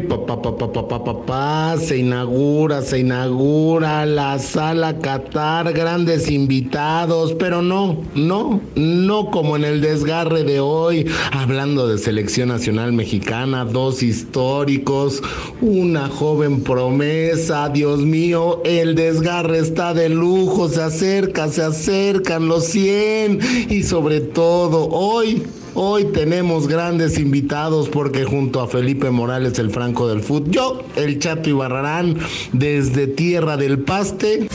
Papá, papá, papá, papá, se inaugura, se inaugura la sala Qatar, grandes invitados, pero no, no, no como en el desgarre de hoy, hablando de selección nacional mexicana, dos históricos, una joven promesa, Dios mío, el desgarre está de lujo, se acerca, se acercan los 100 y sobre todo hoy Hoy tenemos grandes invitados porque junto a Felipe Morales, el Franco del Fútbol, yo, el Chato Ibarrarán, desde Tierra del Paste.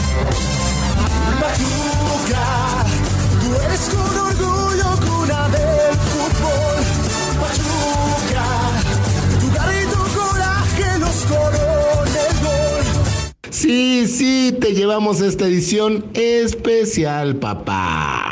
Sí, sí, te llevamos esta edición especial, papá.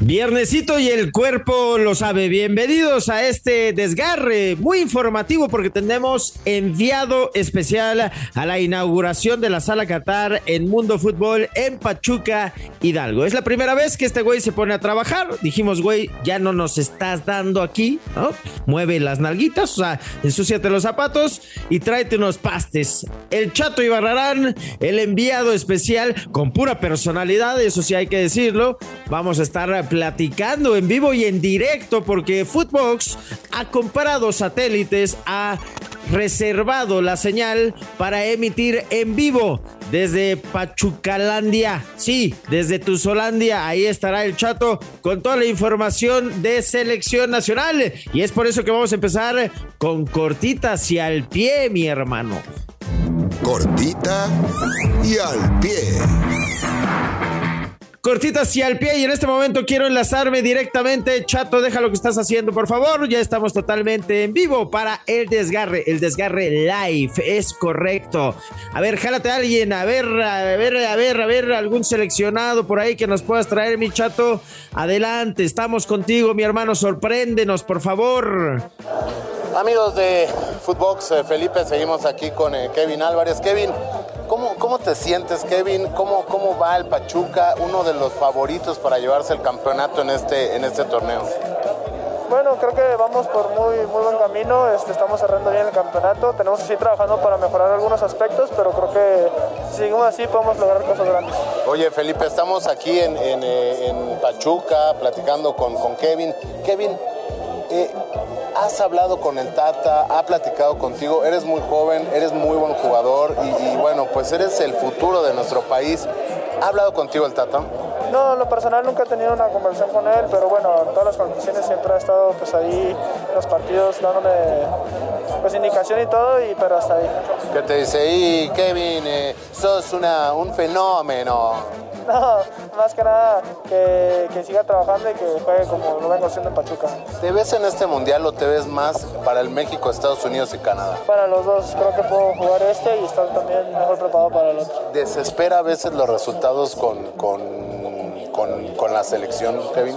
Viernesito y el cuerpo lo sabe. Bienvenidos a este desgarre muy informativo porque tenemos enviado especial a la inauguración de la sala Qatar en Mundo Fútbol en Pachuca, Hidalgo. Es la primera vez que este güey se pone a trabajar. Dijimos, güey, ya no nos estás dando aquí, ¿no? Mueve las nalguitas, o sea, ensúciate los zapatos y tráete unos pastes. El Chato Ibarrarán, el enviado especial con pura personalidad, eso sí hay que decirlo. Vamos a estar platicando en vivo y en directo porque Footbox ha comprado satélites, ha reservado la señal para emitir en vivo desde Pachucalandia. Sí, desde Tuzolandia. Ahí estará el chato con toda la información de selección nacional. Y es por eso que vamos a empezar con cortitas y al pie, mi hermano. Cortita y al pie cortitas y al pie. Y en este momento quiero enlazarme directamente. Chato, deja lo que estás haciendo, por favor. Ya estamos totalmente en vivo para el desgarre. El desgarre live. Es correcto. A ver, jálate a alguien. A ver, a ver, a ver, a ver, algún seleccionado por ahí que nos puedas traer, mi chato. Adelante, estamos contigo, mi hermano. Sorpréndenos, por favor. Amigos de Footbox, eh, Felipe, seguimos aquí con eh, Kevin Álvarez. Kevin, ¿cómo, ¿cómo te sientes, Kevin? ¿Cómo, ¿Cómo va el Pachuca, uno de los favoritos para llevarse el campeonato en este, en este torneo? Bueno, creo que vamos por muy, muy buen camino, este, estamos cerrando bien el campeonato, tenemos que seguir trabajando para mejorar algunos aspectos, pero creo que si seguimos así podemos lograr cosas grandes. Oye Felipe, estamos aquí en, en, eh, en Pachuca platicando con, con Kevin. Kevin, eh, has hablado con el Tata, ha platicado contigo, eres muy joven, eres muy buen jugador y, bueno, pues eres el futuro de nuestro país. ¿Ha hablado contigo el Tata? No, en lo personal nunca he tenido una conversación con él, pero bueno, en todas las condiciones siempre ha estado pues ahí en los partidos dándome pues indicación y todo, y, pero hasta ahí. ¿Qué te dice? Y Kevin, eh, sos una, un fenómeno. No, más que nada que, siga trabajando y que juegue como lo vengo haciendo en Pachuca. ¿Te ves en este mundial o te ves más para el México, Estados Unidos y Canadá? Para los dos, creo que puedo jugar este y estar también mejor preparado para el otro. ¿Desespera a veces los resultados con, con con, la selección, Kevin?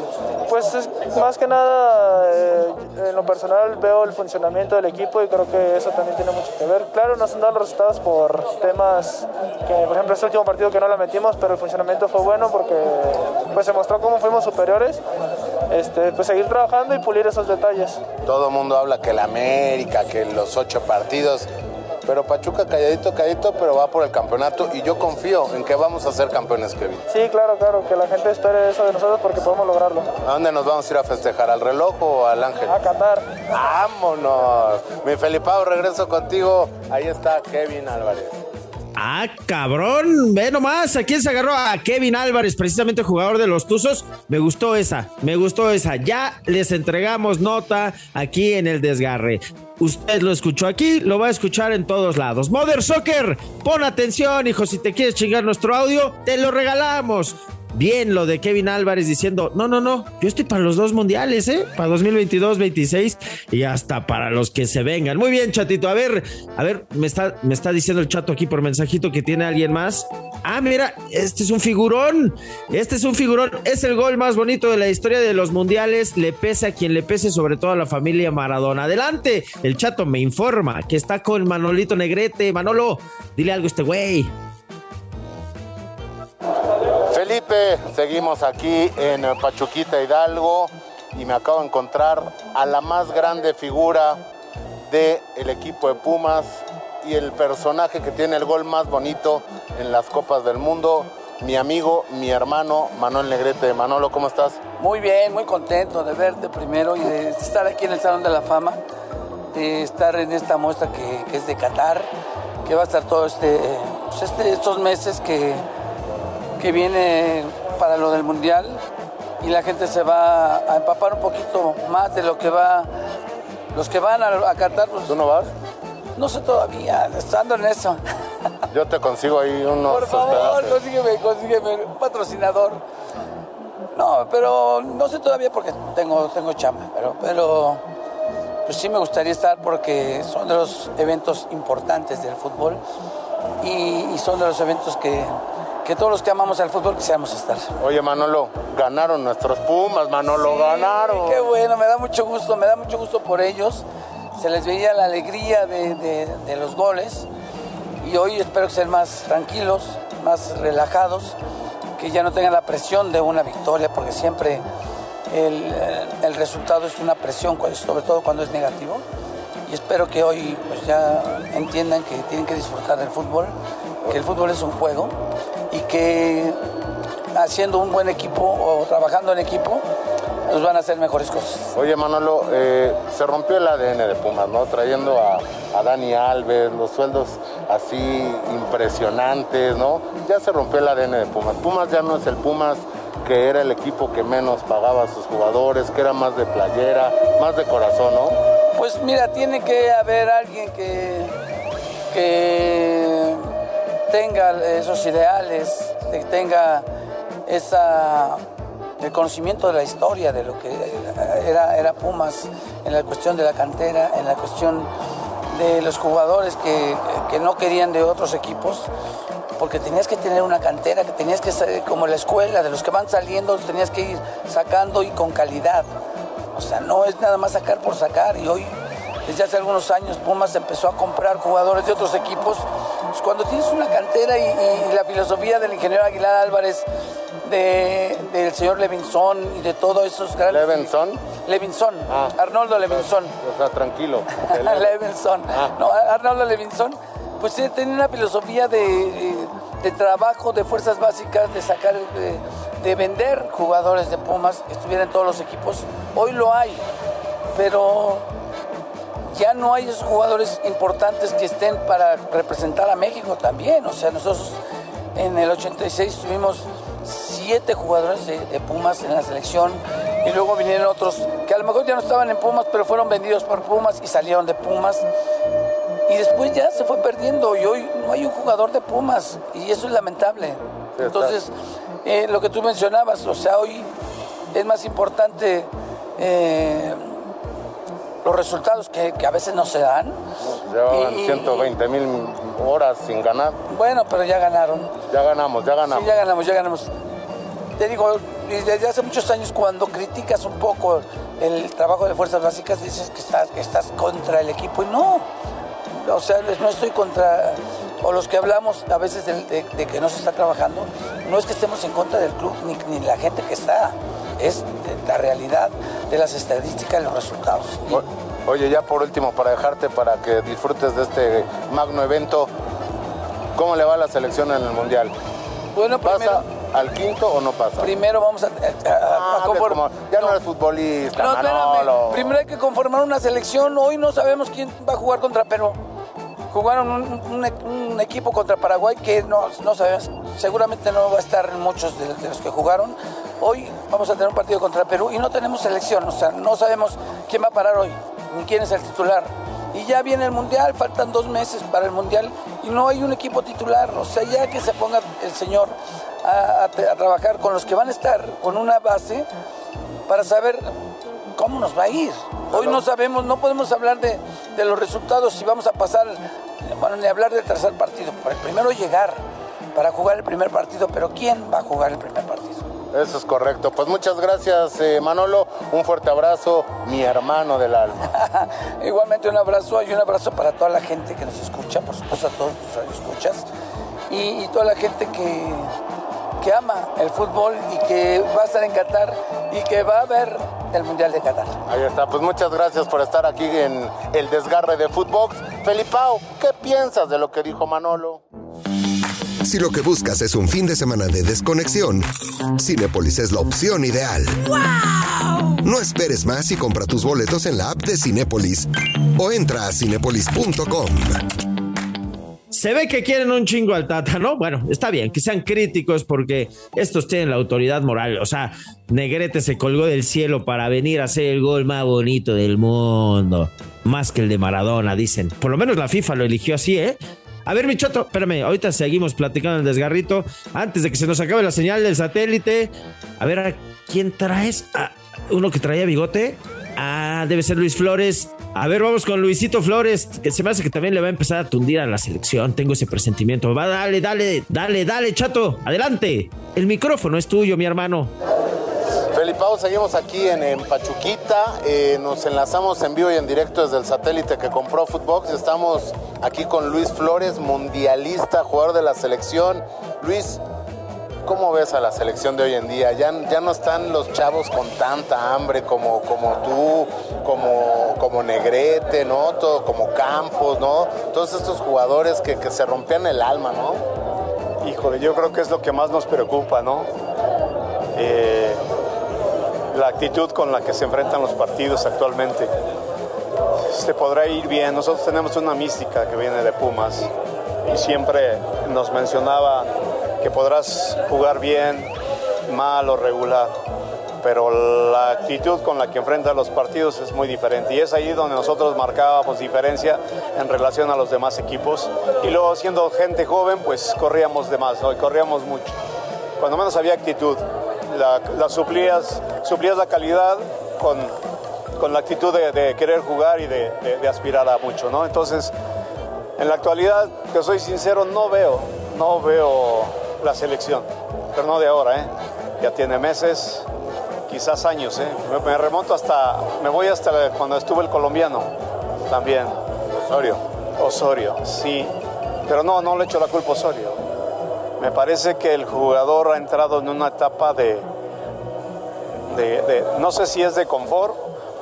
Pues es, más que nada, eh, en lo personal veo el funcionamiento del equipo y creo que eso también tiene mucho que ver. Claro, no se han dado los resultados por temas que, por ejemplo, este último partido que no la metimos, pero el funcionamiento fue bueno porque pues, se mostró cómo fuimos superiores. Este, pues seguir trabajando y pulir esos detalles. Todo el mundo habla que la América, que los ocho partidos, pero Pachuca calladito, calladito, pero va por el campeonato y yo confío en que vamos a ser campeones, Kevin. Sí, claro, claro, que la gente espere eso de nosotros porque podemos lograrlo. ¿A dónde nos vamos a ir a festejar? ¿Al reloj o al ángel? A Qatar. Vámonos. Mi Felipao, regreso contigo. Ahí está Kevin Álvarez. Ah, cabrón, ve nomás, ¿a quién se agarró? A Kevin Álvarez, precisamente jugador de los Tuzos. Me gustó esa, me gustó esa. Ya les entregamos nota aquí en el desgarre. Usted lo escuchó aquí, lo va a escuchar en todos lados. Mother Soccer, pon atención, hijo, si te quieres chingar nuestro audio, te lo regalamos. Bien lo de Kevin Álvarez diciendo, no, no, no, yo estoy para los dos mundiales, ¿eh? Para 2022, 26 y hasta para los que se vengan. Muy bien, chatito. A ver, a ver, me está, me está diciendo el chato aquí por mensajito que tiene alguien más. Ah, mira, este es un figurón. Este es un figurón. Es el gol más bonito de la historia de los mundiales. Le pese a quien le pese, sobre todo a la familia Maradona. Adelante. El chato me informa que está con Manolito Negrete. Manolo, dile algo a este güey. Seguimos aquí en Pachuquita Hidalgo y me acabo de encontrar a la más grande figura del equipo de Pumas y el personaje que tiene el gol más bonito en las Copas del Mundo, mi amigo, mi hermano Manuel Negrete. Manolo, ¿cómo estás? Muy bien, muy contento de verte primero y de estar aquí en el Salón de la Fama, de estar en esta muestra que, es de Qatar, que va a estar todo este, pues este estos meses que, que viene para lo del Mundial y la gente se va a empapar un poquito más de lo que va, los que van a, a Qatar. Pues, ¿Tú no vas? No sé todavía, estando en eso. Yo te consigo ahí unos. Por favor, consígueme, consígueme un patrocinador. No, pero no sé todavía porque tengo, tengo chamba, pero, pero pues sí me gustaría estar porque son de los eventos importantes del fútbol y, y son de los eventos que, que todos los que amamos al fútbol quisiéramos estar. Oye, Manolo, ganaron nuestros Pumas, Manolo, ganaron. Qué bueno, me da mucho gusto, me da mucho gusto por ellos. Se les veía la alegría de, de- de los goles y hoy espero que sean más tranquilos, más relajados, que ya no tengan la presión de una victoria, porque siempre el, eh, el resultado es una presión, sobre todo cuando es negativo. Y espero que hoy pues, ya entiendan que tienen que disfrutar del fútbol, que el fútbol es un juego y que haciendo un buen equipo o trabajando en equipo nos van a hacer mejores cosas. Oye, Manolo, eh, se rompió el ADN de Pumas, ¿no? Trayendo a, a Dani Alves, los sueldos así impresionantes, ¿no? Ya se rompió el ADN de Pumas. Pumas ya no es el Pumas que era el equipo que menos pagaba a sus jugadores, que era más de playera, más de corazón, ¿no? Pues mira, tiene que haber alguien que, que tenga esos ideales, tenga esa, el conocimiento de la historia, de lo que era, era Pumas, en la cuestión de la cantera, en la cuestión de los jugadores que, que no querían de otros equipos, porque tenías que tener una cantera, que tenías que ser como la escuela, de los que van saliendo, tenías que ir sacando y con calidad. O sea, no es nada más sacar por sacar. Y hoy, desde hace algunos años, Pumas empezó a comprar jugadores de otros equipos. Pues cuando tienes una cantera y, y la filosofía del ingeniero Aguilar Álvarez, de- del señor Levinson y de todos esos grandes... ¿Levinson? Levinson, Ah. Arnoldo Levinson. O sea, tranquilo. Levinson. Ah. No, Arnoldo Levinson, pues él tenía una filosofía de, de trabajo, de fuerzas básicas, de sacar, de, de vender jugadores de Pumas que estuvieran en todos los equipos. Hoy lo hay, pero ya no hay esos jugadores importantes que estén para representar a México también. O sea, nosotros en el 86 tuvimos siete jugadores de, de Pumas en la selección y luego vinieron otros que a lo mejor ya no estaban en Pumas, pero fueron vendidos por Pumas y salieron de Pumas. Y después ya se fue perdiendo y hoy no hay un jugador de Pumas y eso es lamentable. Entonces, eh, lo que tú mencionabas, o sea, hoy es más importante eh, los resultados que, que a veces no se dan. Llevaban Y- 120 mil horas sin ganar. Bueno, pero ya ganaron. Ya ganamos, ya ganamos. Sí, ya ganamos, ya ganamos. Te digo, desde hace muchos años cuando criticas un poco el trabajo de fuerzas básicas dices que estás, que estás contra el equipo y no. O sea, no estoy contra, o los que hablamos a veces de, de- de que no se está trabajando, no es que estemos en contra del club ni, ni la gente que está, es la realidad de las estadísticas y los resultados. Y- Oye, ya por último, para dejarte, para que disfrutes de este magno evento, ¿cómo le va a la selección en el Mundial? bueno, ¿Pasa primero, al quinto o no pasa? primero vamos a, a- a- a Ah, conform- como- ya no, no. eres futbolista, No, Manolo. Primero hay que conformar una selección. Hoy no sabemos quién va a jugar contra Perú. Jugaron un, un e- un equipo contra Paraguay que no, no sabemos. Seguramente no va a estar en muchos de, de los que jugaron. Hoy vamos a tener un partido contra Perú y no tenemos selección. O sea, no sabemos quién va a parar hoy, ni quién es el titular. y ya viene el Mundial, faltan dos meses para el Mundial y no hay un equipo titular. O sea, ya que se ponga el señor a, trabajar con los que van a estar con una base para saber cómo nos va a ir. Hoy no sabemos, no podemos hablar de, de los resultados si vamos a pasar, bueno, ni hablar del tercer partido. Primero llegar para jugar el primer partido, pero ¿quién va a jugar el primer partido? Eso es correcto. Pues muchas gracias, eh, Manolo. Un fuerte abrazo, mi hermano del alma. Igualmente un abrazo y un abrazo para toda la gente que nos escucha, por supuesto a todos los escuchas y, y toda la gente que, que ama el fútbol y que va a estar en Qatar y que va a ver el Mundial de Qatar. Ahí está, pues muchas gracias por estar aquí en el desgarre de Footbox. Felipao, ¿qué piensas de lo que dijo Manolo? Si lo que buscas es un fin de semana de desconexión, Cinépolis es la opción ideal. ¡Wow! No esperes más y compra tus boletos en la app de Cinépolis o entra a cinépolis.com. Se ve que quieren un chingo al Tata, ¿no? Bueno, está bien, que sean críticos porque estos tienen la autoridad moral. O sea, Negrete se colgó del cielo para venir a hacer el gol más bonito del mundo. Más que el de Maradona, dicen. Por lo menos la FIFA lo eligió así, ¿eh? A ver, mi choto, espérame, ahorita seguimos platicando el desgarrito. Antes de que se nos acabe la señal del satélite. A ver, ¿a quién traes? ¿A uno que traía bigote? Ah, debe ser Luis Flores. A ver, vamos con Luisito Flores, que se me hace que también le va a empezar a tundir a la selección. Tengo ese presentimiento. Va, dale, dale, dale, dale, chato. Adelante. El micrófono es tuyo, mi hermano. Felipao, seguimos aquí en, Pachuquita, eh, nos enlazamos en vivo y en directo desde el satélite que compró Footbox. Estamos aquí con Luis Flores, mundialista, jugador de la selección. Luis, ¿cómo ves a la selección de hoy en día? Ya, ya no están los chavos con tanta hambre como, como tú, como, como Negrete, ¿no? Todo, como Campos, ¿no? Todos estos jugadores que, que se rompían el alma, ¿no? Híjole, yo creo que es lo que más nos preocupa, ¿no? Eh, la actitud con la que se enfrentan los partidos actualmente. Se podrá ir bien. Nosotros tenemos una mística que viene de Pumas y siempre nos mencionaba que podrás jugar bien, mal o regular, pero la actitud con la que enfrentan los partidos es muy diferente y es ahí donde nosotros marcábamos diferencia en relación a los demás equipos y luego siendo gente joven pues corríamos de más, ¿no? corríamos mucho. Cuando menos había actitud, la, suplías, suplías la calidad con, con la actitud de, querer jugar y de, aspirar a mucho, ¿no? Entonces, en la actualidad, que soy sincero, no veo, no veo la selección, pero no de ahora, ¿eh? Ya tiene meses, quizás años, ¿eh? Me, remonto hasta, me voy hasta cuando estuvo el colombiano también. Osorio. Osorio, sí. Pero no, no le echo la culpa a Osorio. Me parece que el jugador ha entrado en una etapa de, de, no sé si es de confort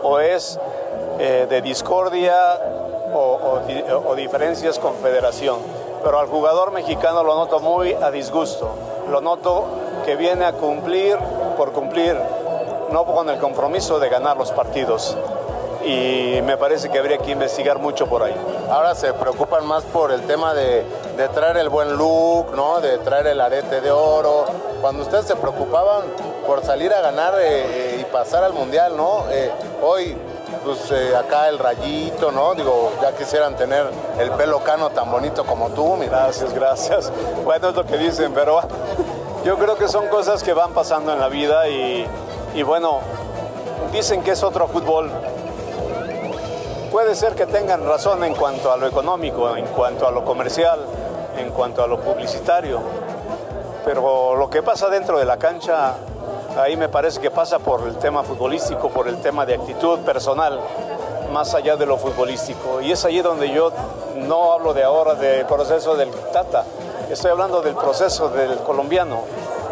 o es eh, de discordia o, diferencias con federación. Pero al jugador mexicano lo noto muy a disgusto. Lo noto que viene a cumplir por cumplir, no con el compromiso de ganar los partidos y me parece que habría que investigar mucho por ahí. Ahora se preocupan más por el tema de, traer el buen look, ¿no? de traer el arete de oro. Cuando ustedes se preocupaban por salir a ganar eh, eh, y pasar al mundial, ¿no? Eh, hoy, pues acá el rayito, ¿no? Digo, ya quisieran tener el pelo cano tan bonito como tú. Gracias, gracias. Bueno, es lo que dicen, pero yo creo que son cosas que van pasando en la vida y, y bueno, dicen que es otro fútbol Puede ser que tengan razón en cuanto a lo económico, en cuanto a lo comercial, en cuanto a lo publicitario, pero lo que pasa dentro de la cancha, ahí me parece que pasa por el tema futbolístico, por el tema de actitud personal, más allá de lo futbolístico. Y es allí donde yo no hablo de ahora del proceso del Tata, estoy hablando del proceso del colombiano.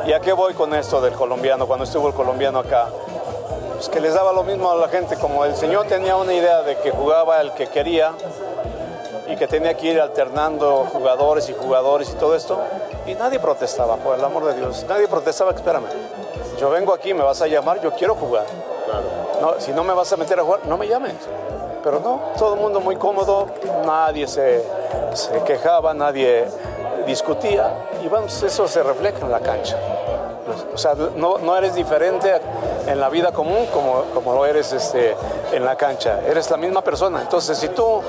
¿Y a qué voy con esto del colombiano, cuando estuvo el colombiano acá? pues que les daba lo mismo a la gente, como el señor tenía una idea de que jugaba el que quería y que tenía que ir alternando jugadores y jugadores y todo esto, y nadie protestaba, por el amor de Dios, nadie protestaba, espérame, yo vengo aquí, me vas a llamar, yo quiero jugar. No, si no me vas a meter a jugar, no me llames. Pero no, todo el mundo muy cómodo, nadie se, se quejaba, nadie discutía, y vamos, eso se refleja en la cancha. O sea, no, no eres diferente en la vida común como, como lo eres este, en la cancha. Eres la misma persona. Entonces, si tú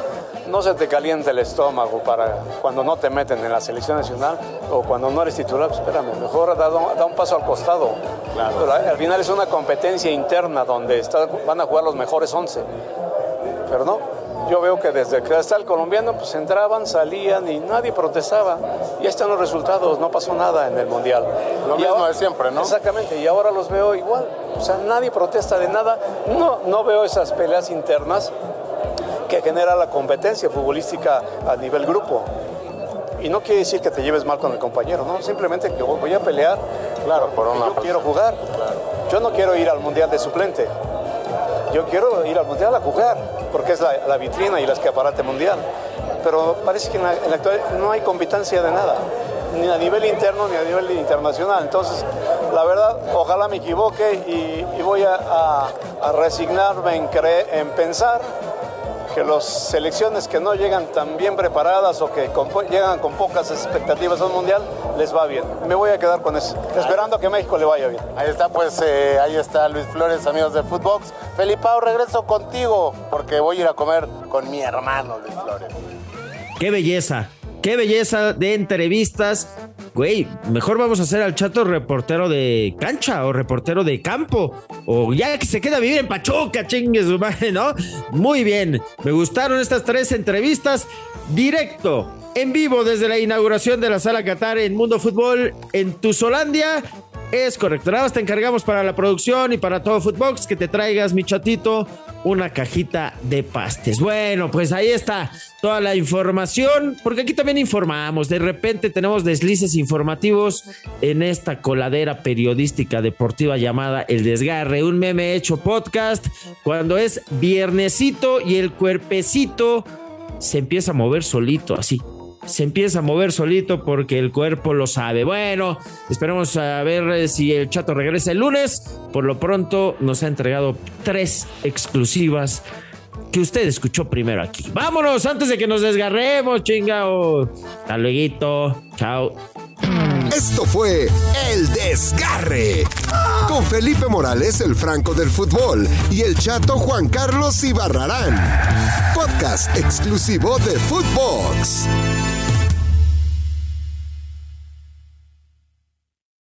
no se te calienta el estómago para cuando no te meten en la selección nacional o cuando no eres titular, pues espérame, mejor da, da un paso al costado. Pero al final es una competencia interna donde van a jugar los mejores 11. Pero no, yo veo que desde que está el colombiano, pues entraban, salían y nadie protestaba. Y ahí están los resultados, no pasó nada en el Mundial. Lo mismo de siempre, ¿no? Exactamente, y ahora los veo igual. O sea, nadie protesta de nada. No, no veo esas peleas internas que genera la competencia futbolística a nivel grupo. Y no quiere decir que te lleves mal con el compañero, ¿no? Simplemente que voy a pelear. Claro, por una yo quiero jugar. Yo no quiero ir al Mundial de suplente. Yo quiero ir al Mundial a jugar, porque es la, vitrina y la escaparate mundial. Pero parece que en la, actualidad no hay competencia de nada, ni a nivel interno ni a nivel internacional. Entonces, la verdad, ojalá me equivoque y, voy a, resignarme en, creer, en pensar que las selecciones que no llegan tan bien preparadas o que llegan con pocas expectativas al mundial les va bien. Me voy a quedar con eso, esperando que México le vaya bien. Ahí está, pues eh, ahí está Luis Flores, amigos de Footbox. Felipao, regreso contigo porque voy a ir a comer con mi hermano Luis Flores. Qué belleza, qué belleza de entrevistas güey, mejor vamos a hacer al chato reportero de cancha o reportero de campo. O ya que se queda a vivir en Pachuca, chingue su madre, ¿no? Muy bien, me gustaron estas tres entrevistas. Directo, en vivo desde la inauguración de la Sala Qatar en Mundo Fútbol en Tuzolandia. Es correcto. Nada más te encargamos para la producción y para todo Footbox que te traigas, mi chatito, una cajita de pastes. Bueno, pues ahí está toda la información, porque aquí también informamos. De repente tenemos deslices informativos en esta coladera periodística deportiva llamada El Desgarre, un meme hecho podcast cuando es viernesito y el cuerpecito se empieza a mover solito, así se empieza a mover solito porque el cuerpo lo sabe. Bueno, esperemos a ver eh, si el chato regresa el lunes. Por lo pronto nos ha entregado tres exclusivas que usted escuchó primero aquí. Vámonos antes de que nos desgarremos, chingao. Hasta luego. Chao. Esto fue El Desgarre. Con Felipe Morales, el Franco del Fútbol, y el chato Juan Carlos Ibarrarán. Podcast exclusivo de Footbox.